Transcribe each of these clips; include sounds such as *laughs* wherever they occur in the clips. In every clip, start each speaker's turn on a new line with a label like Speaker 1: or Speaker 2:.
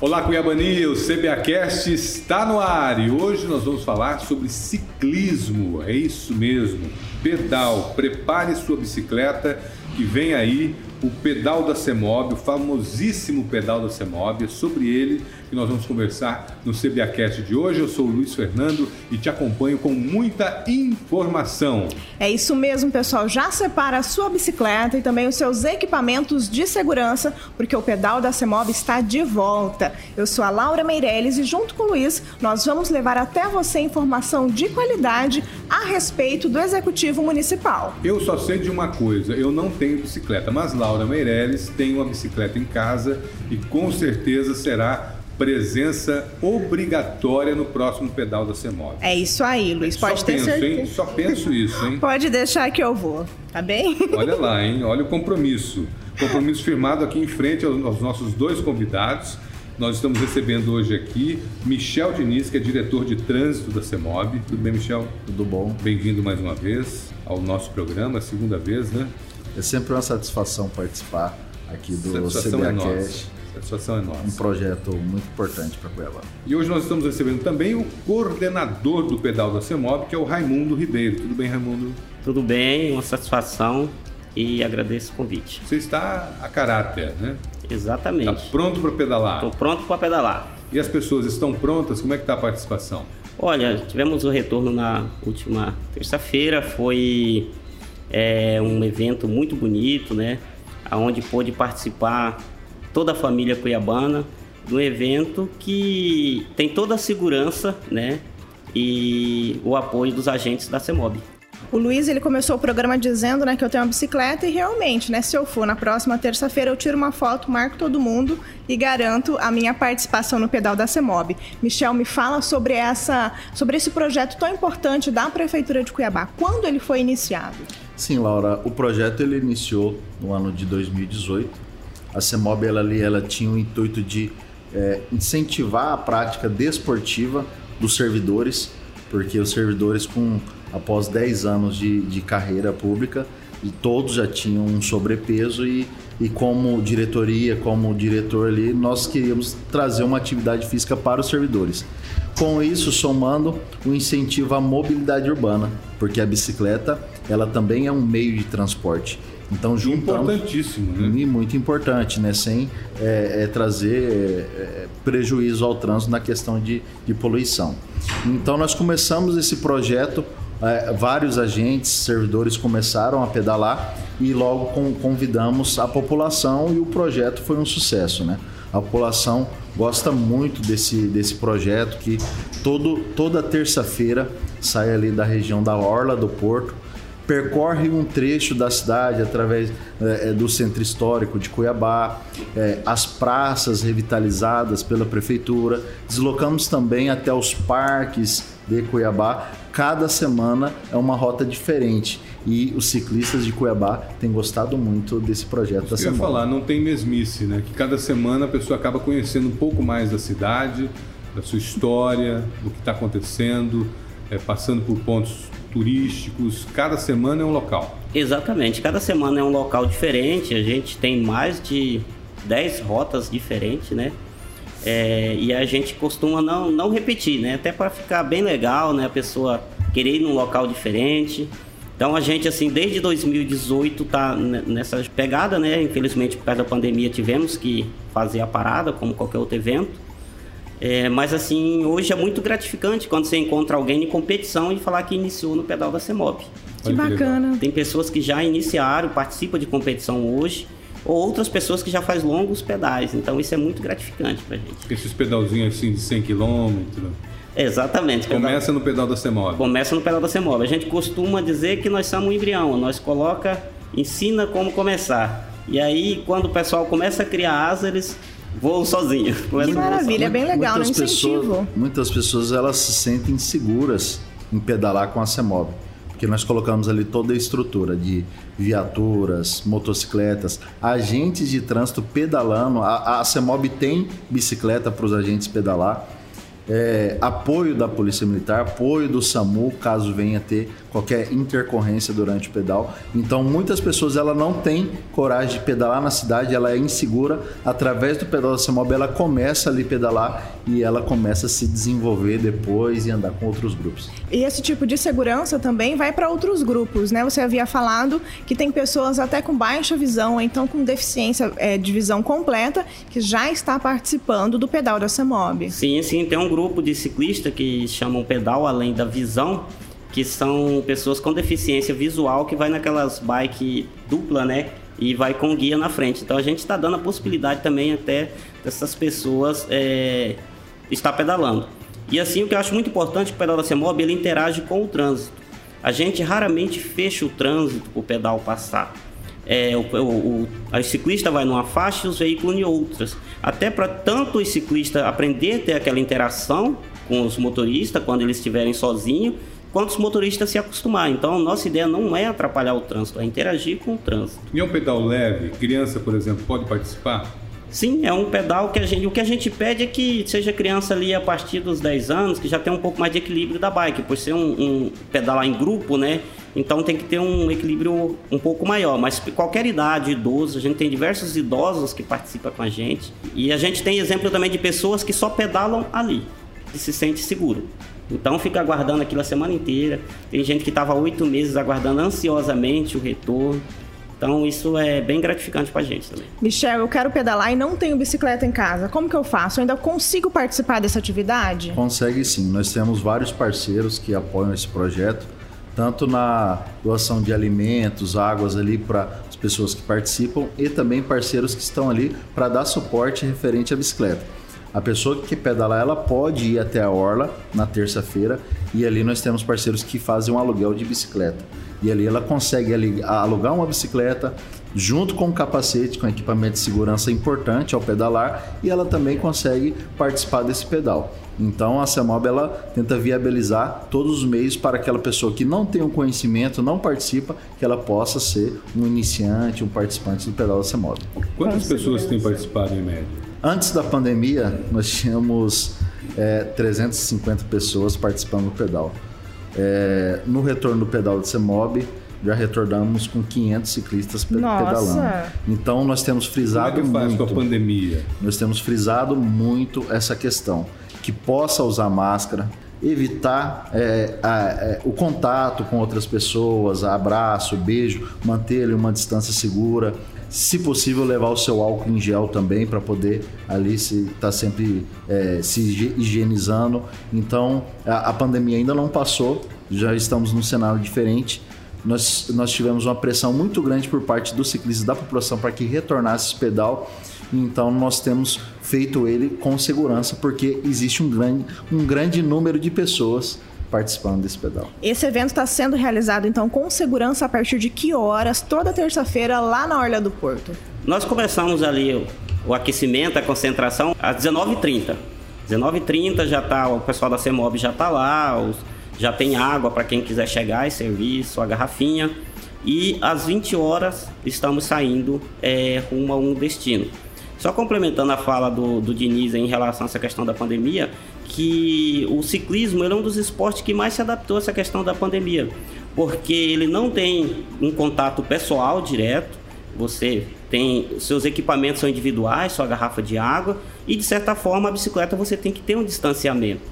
Speaker 1: Olá Cuiabania, o CBAcast está no ar e hoje nós vamos falar sobre ciclismo, é isso mesmo, pedal, prepare sua bicicleta que vem aí o pedal da CEMOB, o famosíssimo pedal da CEMOB, é sobre ele que nós vamos conversar no CBAcast de hoje. Eu sou o Luiz Fernando e te acompanho com muita informação.
Speaker 2: É isso mesmo, pessoal. Já separa a sua bicicleta e também os seus equipamentos de segurança, porque o pedal da CEMOB está de volta. Eu sou a Laura Meirelles e junto com o Luiz, nós vamos levar até você informação de qualidade a respeito do Executivo Municipal.
Speaker 1: Eu só sei de uma coisa, eu não tenho bicicleta, mas Laura Meirelles tem uma bicicleta em casa e com certeza será presença obrigatória no próximo pedal da CEMOV.
Speaker 2: É isso aí, Luiz. Pode
Speaker 1: Só
Speaker 2: ter
Speaker 1: penso,
Speaker 2: certeza.
Speaker 1: hein? Só penso isso, hein?
Speaker 2: Pode deixar que eu vou, tá bem?
Speaker 1: Olha lá, hein? Olha o compromisso. Compromisso firmado aqui em frente aos nossos dois convidados. Nós estamos recebendo hoje aqui Michel Diniz, que é diretor de trânsito da CEMOB. Tudo bem, Michel?
Speaker 3: Tudo bom?
Speaker 1: Bem-vindo mais uma vez ao nosso programa, segunda vez, né?
Speaker 3: É sempre uma satisfação participar aqui do
Speaker 1: Satisfação é nossa. Satisfação é
Speaker 3: um
Speaker 1: nossa.
Speaker 3: projeto muito importante para Cuiabá.
Speaker 1: E hoje nós estamos recebendo também o coordenador do pedal da CEMOB, que é o Raimundo Ribeiro. Tudo bem, Raimundo?
Speaker 4: Tudo bem, uma satisfação e agradeço o convite.
Speaker 1: Você está a caráter, né? Está
Speaker 4: Exatamente.
Speaker 1: pronto para pedalar.
Speaker 4: Estou pronto para pedalar.
Speaker 1: E as pessoas estão prontas? Como é que está a participação?
Speaker 4: Olha, tivemos o retorno na última terça-feira, foi é, um evento muito bonito, né? Onde pôde participar toda a família cuiabana do evento que tem toda a segurança, né? E o apoio dos agentes da CEMOB.
Speaker 2: O Luiz, ele começou o programa dizendo, né, que eu tenho uma bicicleta e realmente, né, se eu for na próxima terça-feira, eu tiro uma foto, marco todo mundo e garanto a minha participação no pedal da CEMOB. Michel, me fala sobre essa, sobre esse projeto tão importante da Prefeitura de Cuiabá. Quando ele foi iniciado?
Speaker 3: Sim, Laura, o projeto ele iniciou no ano de 2018. A CEMOB ela, ali, ela tinha o intuito de é, incentivar a prática desportiva dos servidores, porque os servidores com após 10 anos de, de carreira pública e todos já tinham um sobrepeso e, e como diretoria, como diretor ali, nós queríamos trazer uma atividade física para os servidores. Com isso, somando o incentivo à mobilidade urbana, porque a bicicleta ela também é um meio de transporte. Então juntamos
Speaker 1: Importantíssimo, né?
Speaker 3: e muito importante, né? Sem é, é, trazer é, é, prejuízo ao trânsito na questão de, de poluição. Então nós começamos esse projeto, é, vários agentes, servidores começaram a pedalar e logo con- convidamos a população e o projeto foi um sucesso, né? A população gosta muito desse, desse projeto que todo, toda terça-feira sai ali da região da Orla do Porto percorre um trecho da cidade através eh, do centro histórico de Cuiabá, eh, as praças revitalizadas pela prefeitura, deslocamos também até os parques de Cuiabá. Cada semana é uma rota diferente e os ciclistas de Cuiabá têm gostado muito desse projeto da
Speaker 1: Eu ia
Speaker 3: semana.
Speaker 1: falar, não tem mesmice, né? Que cada semana a pessoa acaba conhecendo um pouco mais da cidade, da sua história, do que está acontecendo, é, passando por pontos turísticos. Cada semana é um local.
Speaker 4: Exatamente, cada semana é um local diferente, a gente tem mais de 10 rotas diferentes, né? É, e a gente costuma não, não repetir, né? Até para ficar bem legal, né? A pessoa querer ir num local diferente. Então a gente, assim, desde 2018 tá ne- nessa pegada, né? Infelizmente, por causa da pandemia, tivemos que fazer a parada, como qualquer outro evento. É, mas assim, hoje é muito gratificante quando você encontra alguém em competição e falar que iniciou no pedal da CEMOB.
Speaker 2: Que bacana.
Speaker 4: Tem pessoas que já iniciaram, participam de competição hoje, ou outras pessoas que já faz longos pedais. Então isso é muito gratificante pra gente.
Speaker 1: Esses pedalzinhos assim de 100 km.
Speaker 4: Exatamente. pedal-
Speaker 1: Começa no pedal da CEMOB.
Speaker 4: Começa no pedal da CEMOB. A gente costuma dizer que nós somos um embrião. Nós coloca, ensina como começar. E aí, quando o pessoal começa a criar asa, eles Começam a voar
Speaker 2: maravilha. é bem legal,
Speaker 3: muitas
Speaker 2: né? Incentivo.
Speaker 3: Pessoas, muitas pessoas elas se sentem seguras em pedalar com a CEMOB. Porque nós colocamos ali toda a estrutura de viaturas, motocicletas, agentes de trânsito pedalando. A, a CEMOB tem bicicleta para os agentes pedalar. É, apoio da Polícia Militar, apoio do SAMU, caso venha ter qualquer intercorrência durante o pedal. Então, muitas pessoas ela não tem coragem de pedalar na cidade, ela é insegura. Através do pedal da Semob, ela começa ali a pedalar e ela começa a se desenvolver depois e andar com outros grupos.
Speaker 2: E esse tipo de segurança também vai para outros grupos, né? Você havia falado que tem pessoas até com baixa visão, então com deficiência é, de visão completa, que já está participando do pedal da Semob.
Speaker 4: Sim, sim, tem um grupo de ciclistas que chamam pedal além da visão, que são pessoas com deficiência visual que vai naquelas bike dupla, né? E vai com guia na frente. Então a gente está dando a possibilidade também até dessas pessoas é, estar pedalando. E assim, o que eu acho muito importante, o pedal da CEMOB, ele interage com o trânsito. A gente raramente fecha o trânsito para o pedal passar. É, o, o, o, ciclista vai numa faixa e os veículos em outras. Até para tanto o ciclista aprender a ter aquela interação com os motoristas quando eles estiverem sozinhos, quanto os motoristas se acostumar. Então, nossa ideia não é atrapalhar o trânsito, é interagir com o trânsito.
Speaker 1: E é um pedal leve? Criança, por exemplo, pode participar?
Speaker 4: Sim, é um pedal que a gente, o que a gente pede é que seja criança ali a partir dos 10 anos, que já tem um pouco mais de equilíbrio da bike, por ser um, um pedalar em grupo, né? Então tem que ter um equilíbrio um pouco maior. Mas qualquer idade, idoso, a gente tem diversos idosos que participam com a gente. E a gente tem exemplo também de pessoas que só pedalam ali, que se sente seguro. Então fica aguardando aquilo a semana inteira. Tem gente que estava oito meses aguardando ansiosamente o retorno. Então isso é bem gratificante para a gente também.
Speaker 2: Michel, eu quero pedalar e não tenho bicicleta em casa. Como que eu faço? Eu ainda consigo participar dessa atividade?
Speaker 3: Consegue sim. Nós temos vários parceiros que apoiam esse projeto, tanto na doação de alimentos, águas ali para as pessoas que participam e também parceiros que estão ali para dar suporte referente à bicicleta. A pessoa que pedalar, ela pode ir até a Orla na terça-feira e ali nós temos parceiros que fazem um aluguel de bicicleta. E ali ela consegue ali, alugar uma bicicleta junto com um capacete, com equipamento de segurança importante ao pedalar e ela também consegue participar desse pedal. Então a CEMOB ela tenta viabilizar todos os meios para aquela pessoa que não tem o um conhecimento, não participa, que ela possa ser um iniciante, um participante do pedal da CEMOB.
Speaker 1: Quantas pessoas têm participado em média?
Speaker 3: Antes da pandemia, nós tínhamos é, 350 pessoas participando do pedal. É, no retorno do pedal de CEMOB, já retornamos com 500 ciclistas Nossa. pedalando. Então nós temos frisado
Speaker 1: Como é que faz
Speaker 3: muito.
Speaker 1: com a pandemia?
Speaker 3: Nós temos frisado muito essa questão que possa usar máscara, evitar é, a, é, o contato com outras pessoas, abraço, beijo, manter uma distância segura se possível levar o seu álcool em gel também para poder ali se estar tá sempre é, se higienizando. Então a, a, pandemia ainda não passou, já estamos num cenário diferente. Nós, nós tivemos uma pressão muito grande por parte dos ciclistas da população para que retornasse esse pedal. Então nós temos feito ele com segurança porque existe um grande, um grande número de pessoas participando desse pedal.
Speaker 2: Esse evento está sendo realizado então com segurança a partir de que horas? Toda terça-feira lá na Orla do Porto.
Speaker 4: Nós começamos ali o, o aquecimento, a concentração às 19h30. 19h30 já tá, o pessoal da CEMOB já está lá, os, já tem água para quem quiser chegar e servir sua garrafinha. E às 20 horas estamos saindo é, rumo a um destino. Só complementando a fala do, do Diniz em relação a essa questão da pandemia, que o ciclismo é um dos esportes que mais se adaptou a essa questão da pandemia, porque ele não tem um contato pessoal direto, você tem seus equipamentos são individuais, sua garrafa de água e de certa forma a bicicleta você tem que ter um distanciamento.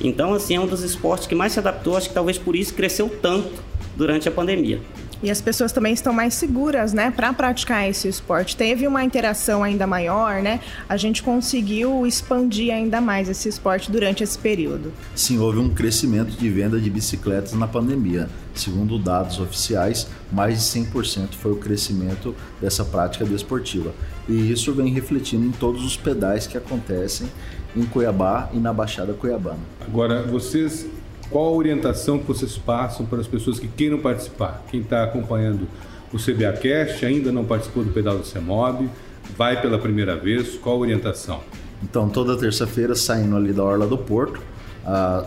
Speaker 4: Então assim é um dos esportes que mais se adaptou, acho que talvez por isso cresceu tanto durante a pandemia.
Speaker 2: E as pessoas também estão mais seguras, né, para praticar esse esporte. Teve uma interação ainda maior, né? A gente conseguiu expandir ainda mais esse esporte durante esse período.
Speaker 3: Sim, houve um crescimento de venda de bicicletas na pandemia. Segundo dados oficiais, mais de 100% foi o crescimento dessa prática desportiva. E isso vem refletindo em todos os pedais que acontecem em Cuiabá e na Baixada Cuiabana.
Speaker 1: Agora, vocês qual a orientação que vocês passam para as pessoas que queiram participar? Quem está acompanhando o CBAcast ainda não participou do pedal do CEMOB, vai pela primeira vez, qual a orientação?
Speaker 3: Então, toda terça-feira, saindo ali da Orla do Porto,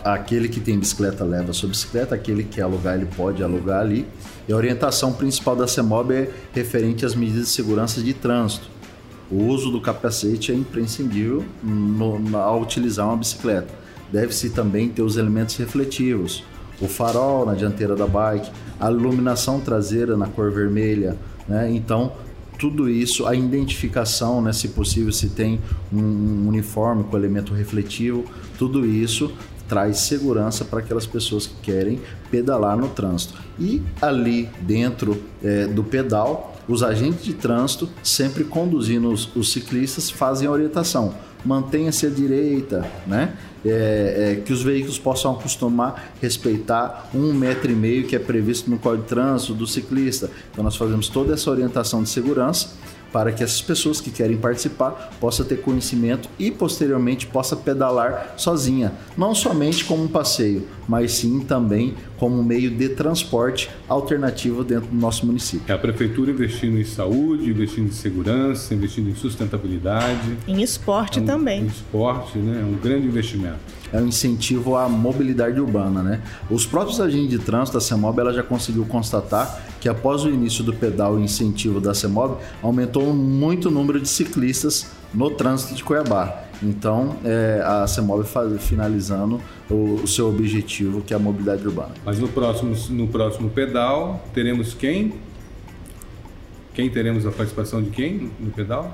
Speaker 3: aquele que tem bicicleta leva sua bicicleta, aquele que quer alugar, ele pode alugar ali. E a orientação principal da CEMOB é referente às medidas de segurança de trânsito. O uso do capacete é imprescindível no, ao utilizar uma bicicleta deve-se também ter os elementos refletivos, o farol na dianteira da bike, a iluminação traseira na cor vermelha, né? Então tudo isso, a identificação, né, se possível, se tem um uniforme com elemento refletivo, tudo isso traz segurança para aquelas pessoas que querem pedalar no trânsito. E ali dentro é, do pedal, os agentes de trânsito, sempre conduzindo os, os ciclistas, fazem a orientação. Mantenha-se à direita, né? É, é, que os veículos possam acostumar respeitar um metro e meio que é previsto no Código de Trânsito do ciclista. Então nós fazemos toda essa orientação de segurança para que essas pessoas que querem participar possam ter conhecimento e posteriormente possa pedalar sozinha, não somente como um passeio, mas sim também como meio de transporte alternativo dentro do nosso município.
Speaker 1: É a prefeitura investindo em saúde, investindo em segurança, investindo em sustentabilidade,
Speaker 2: em esporte
Speaker 1: é um,
Speaker 2: também.
Speaker 1: Em esporte, né? É um grande investimento
Speaker 3: é um incentivo à mobilidade urbana, né? Os próprios agentes de trânsito da CEMOB ela já conseguiu constatar que após o início do pedal e incentivo da CEMOB, aumentou muito o número de ciclistas no trânsito de Cuiabá. Então, é, a CEMOB finalizando o, o, seu objetivo, que é a mobilidade urbana.
Speaker 1: Mas no próximo, no próximo pedal, teremos quem? Quem teremos a participação de quem no pedal?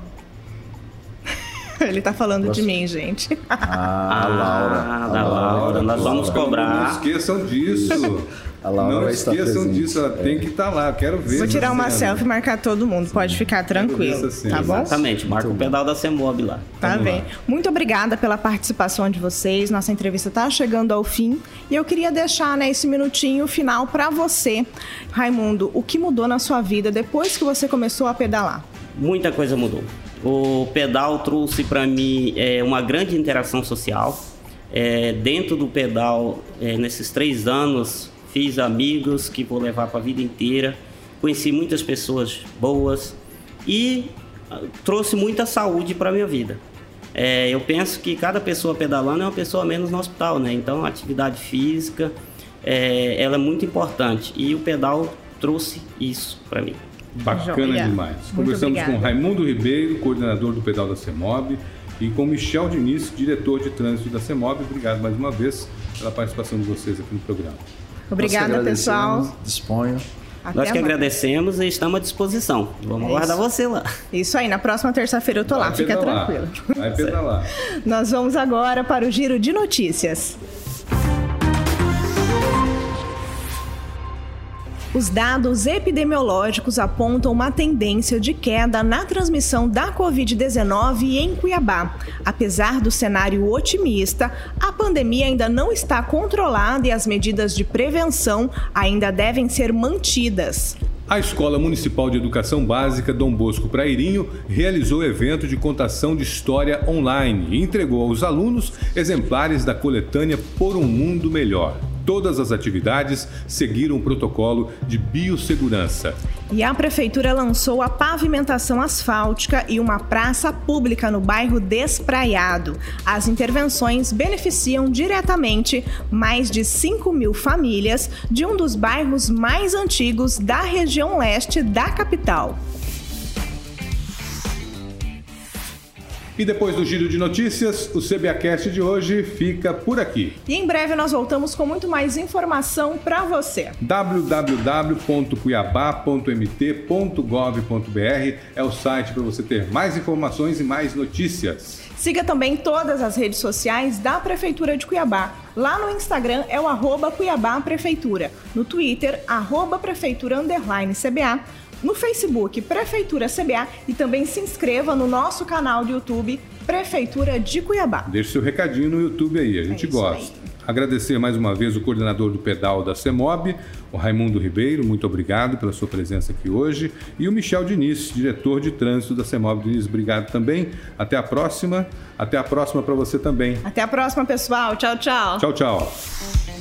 Speaker 1: *laughs*
Speaker 2: Ele tá falando Nossa. de mim, gente. *laughs*
Speaker 3: Ah, a Laura.
Speaker 4: Ah, da Laura. Laura. Nós vamos cobrar.
Speaker 1: Não esqueçam disso. *laughs* A Laura não esqueçam disso, ela é. tem que estar tá lá. Quero ver.
Speaker 2: Vou tirar uma selfie e marcar todo mundo. Sim. Pode ficar tranquilo. Tá bom?
Speaker 4: Exatamente. Marca o pedal da CEMOB lá.
Speaker 2: Tá Vamos bem. Lá. Muito obrigada pela participação de vocês. Nossa entrevista está chegando ao fim. E eu queria deixar né, esse minutinho final para você, Raimundo. O que mudou na sua vida depois que você começou a pedalar?
Speaker 4: Muita coisa mudou. O pedal trouxe para mim é, uma grande interação social. É, dentro do pedal, é, nesses três anos, fiz amigos que vou levar para a vida inteira. Conheci muitas pessoas boas e ah, trouxe muita saúde para minha vida. É, eu penso que cada pessoa pedalando é uma pessoa menos no hospital, né? Então, a atividade física, é, ela é muito importante e o pedal trouxe isso para mim.
Speaker 1: Bacana demais. Muito Conversamos obrigada. com Raimundo Ribeiro, coordenador do pedal da CEMOB, e com Michel Diniz, diretor de trânsito da CEMOB. Obrigado mais uma vez pela participação de vocês aqui no programa.
Speaker 2: Obrigada, pessoal.
Speaker 3: Disponho.
Speaker 4: Até Nós que agradecemos e estamos à disposição. Vamos é aguardar você lá.
Speaker 2: Isso aí, na próxima terça-feira eu tô Vai lá, fica tranquilo.
Speaker 1: Vai pedalar. *laughs*
Speaker 2: Nós vamos agora para o giro de notícias. Os dados epidemiológicos apontam uma tendência de queda na transmissão da Covid-19 em Cuiabá. Apesar do cenário otimista, a pandemia ainda não está controlada e as medidas de prevenção ainda devem ser mantidas.
Speaker 1: A Escola Municipal de Educação Básica Dom Bosco Prairinho realizou evento de contação de história online e entregou aos alunos exemplares da coletânea Por um Mundo Melhor. Todas as atividades seguiram o protocolo de biossegurança.
Speaker 2: E a prefeitura lançou a pavimentação asfáltica e uma praça pública no bairro Despraiado. As intervenções beneficiam diretamente mais de 5 mil famílias de um dos bairros mais antigos da região leste da capital.
Speaker 1: E depois do giro de notícias, o CBAcast de hoje fica por aqui.
Speaker 2: E em breve nós voltamos com muito mais informação para você.
Speaker 1: www.cuiabá.mt.gov.br é o site para você ter mais informações e mais notícias.
Speaker 2: Siga também todas as redes sociais da Prefeitura de Cuiabá. Lá no Instagram é o arroba Cuiabá Prefeitura. No Twitter, arroba Prefeitura Underline CBA no Facebook Prefeitura CBA e também se inscreva no nosso canal de YouTube Prefeitura de Cuiabá.
Speaker 1: Deixe seu recadinho no YouTube aí, a gente é gosta. Aí. Agradecer mais uma vez o coordenador do pedal da CEMOB, o Raimundo Ribeiro, muito obrigado pela sua presença aqui hoje. E o Michel Diniz, diretor de trânsito da CEMOB. Diniz, obrigado também. Até a próxima. Até a próxima para você também.
Speaker 2: Até a próxima, pessoal. Tchau, tchau.
Speaker 1: Tchau, tchau.